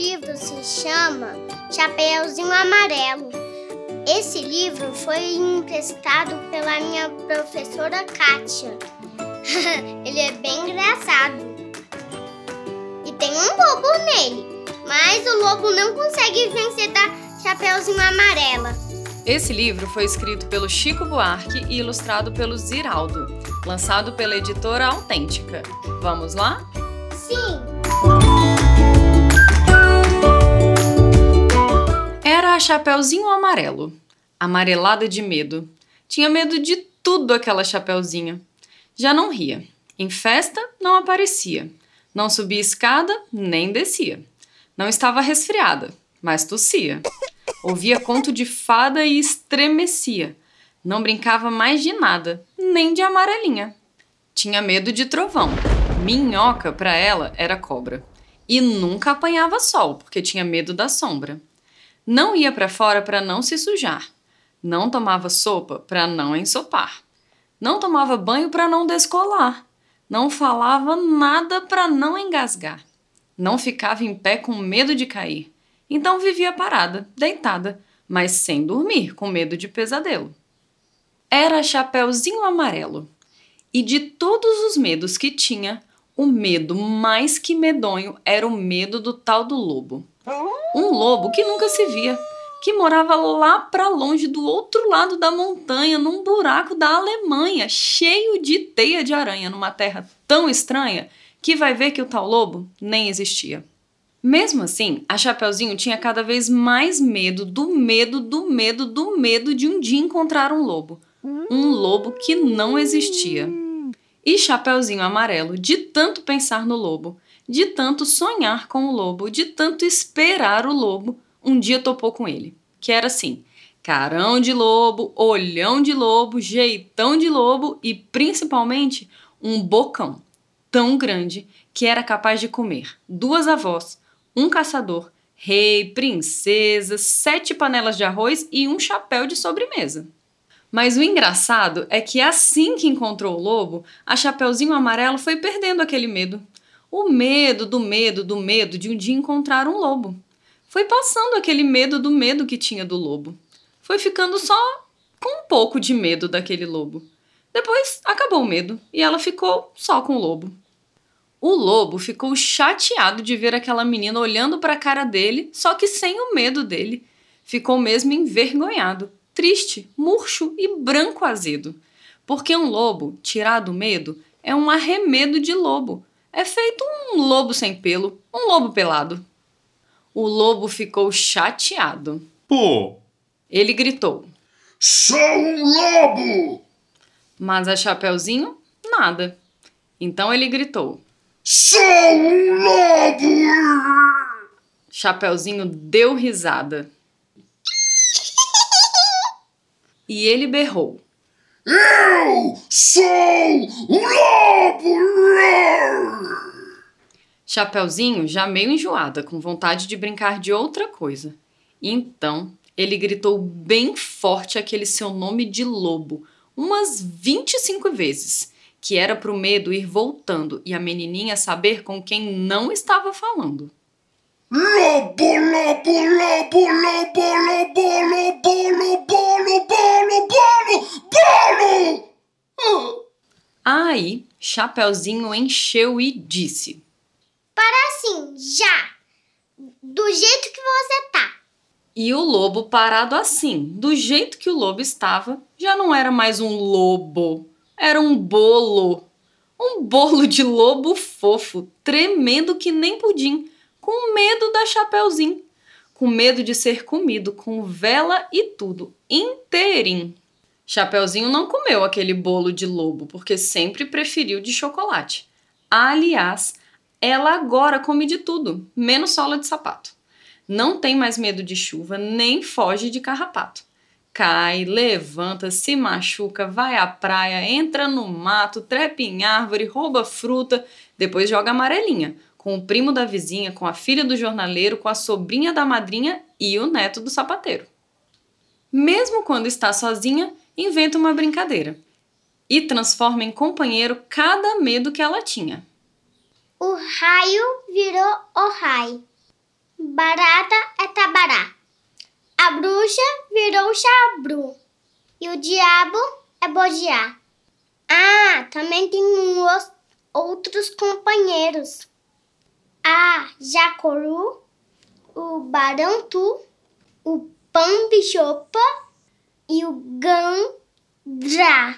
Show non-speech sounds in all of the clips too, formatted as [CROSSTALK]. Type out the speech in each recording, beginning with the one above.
livro se chama Chapeuzinho Amarelo. Esse livro foi emprestado pela minha professora Kátia. [LAUGHS] Ele é bem engraçado. E tem um lobo nele, mas o lobo não consegue vencer da Chapeuzinho Amarela. Esse livro foi escrito pelo Chico Buarque e ilustrado pelo Ziraldo, lançado pela editora Autêntica. Vamos lá? Sim! Chapeuzinho Amarelo, amarelada de medo. Tinha medo de tudo aquela Chapeuzinho. Já não ria. Em festa, não aparecia. Não subia escada, nem descia. Não estava resfriada, mas tossia. Ouvia conto de fada e estremecia. Não brincava mais de nada, nem de amarelinha. Tinha medo de trovão. Minhoca, para ela, era cobra. E nunca apanhava sol, porque tinha medo da sombra. Não ia para fora para não se sujar. Não tomava sopa para não ensopar. Não tomava banho para não descolar. Não falava nada para não engasgar. Não ficava em pé com medo de cair. Então vivia parada, deitada, mas sem dormir, com medo de pesadelo. Era Chapeuzinho Amarelo. E de todos os medos que tinha, o medo mais que medonho era o medo do tal do lobo. Um lobo que nunca se via, que morava lá para longe do outro lado da montanha, num buraco da Alemanha, cheio de teia de aranha, numa terra tão estranha que vai ver que o tal lobo nem existia. Mesmo assim, a Chapeuzinho tinha cada vez mais medo do medo do medo do medo de um dia encontrar um lobo. Um lobo que não existia. E Chapeuzinho Amarelo, de tanto pensar no lobo, de tanto sonhar com o lobo, de tanto esperar o lobo, um dia topou com ele. Que era assim: carão de lobo, olhão de lobo, jeitão de lobo e principalmente um bocão tão grande que era capaz de comer duas avós, um caçador, rei, princesa, sete panelas de arroz e um chapéu de sobremesa. Mas o engraçado é que assim que encontrou o lobo, a Chapeuzinho Amarelo foi perdendo aquele medo. O medo do medo do medo de um dia encontrar um lobo. Foi passando aquele medo do medo que tinha do lobo. Foi ficando só com um pouco de medo daquele lobo. Depois acabou o medo e ela ficou só com o lobo. O lobo ficou chateado de ver aquela menina olhando para a cara dele, só que sem o medo dele. Ficou mesmo envergonhado, triste, murcho e branco azedo. Porque um lobo, tirado o medo, é um arremedo de lobo. É feito um lobo sem pelo, um lobo pelado. O lobo ficou chateado. Pô! Ele gritou. Sou um lobo! Mas a Chapeuzinho, nada. Então ele gritou. Sou um lobo! Chapeuzinho deu risada. E ele berrou. Eu sou um lobo! Chapeuzinho, já meio enjoada, com vontade de brincar de outra coisa. Então, ele gritou bem forte aquele seu nome de lobo, umas 25 vezes que era para o medo ir voltando e a menininha saber com quem não estava falando. Lobo, lobo, lobo, lobo, lobo, lobo, lobo, bolo, bolo, bolo! lobo. Aí, Chapeuzinho encheu e disse: Para assim, já! Do jeito que você tá. E o lobo parado assim, do jeito que o lobo estava, já não era mais um lobo, era um bolo. Um bolo de lobo fofo, tremendo que nem pudim com medo da Chapeuzinho, com medo de ser comido, com vela e tudo, inteirinho. Chapeuzinho não comeu aquele bolo de lobo, porque sempre preferiu de chocolate. Aliás, ela agora come de tudo, menos sola de sapato. Não tem mais medo de chuva, nem foge de carrapato cai, levanta, se machuca, vai à praia, entra no mato, trepa em árvore, rouba fruta, depois joga amarelinha, com o primo da vizinha, com a filha do jornaleiro, com a sobrinha da madrinha e o neto do sapateiro. Mesmo quando está sozinha, inventa uma brincadeira e transforma em companheiro cada medo que ela tinha. O raio virou o raio. barata é tabará. A bruxa virou chabru. E o diabo é bodiá. Ah, também tem uns outros companheiros. A jacoru, o barantu, o pambichopa e o gandra.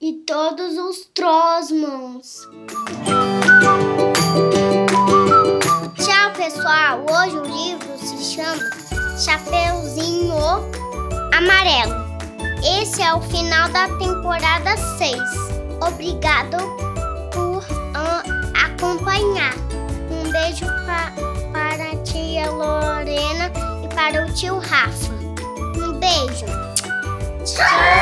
E todos os trosmons. Tchau, pessoal. Hoje o livro se chama Chapeuzinho Amarelo. Esse é o final da temporada 6. Obrigado por acompanhar. Um beijo pra, para a tia Lorena e para o tio Rafa. Um beijo. Tchau!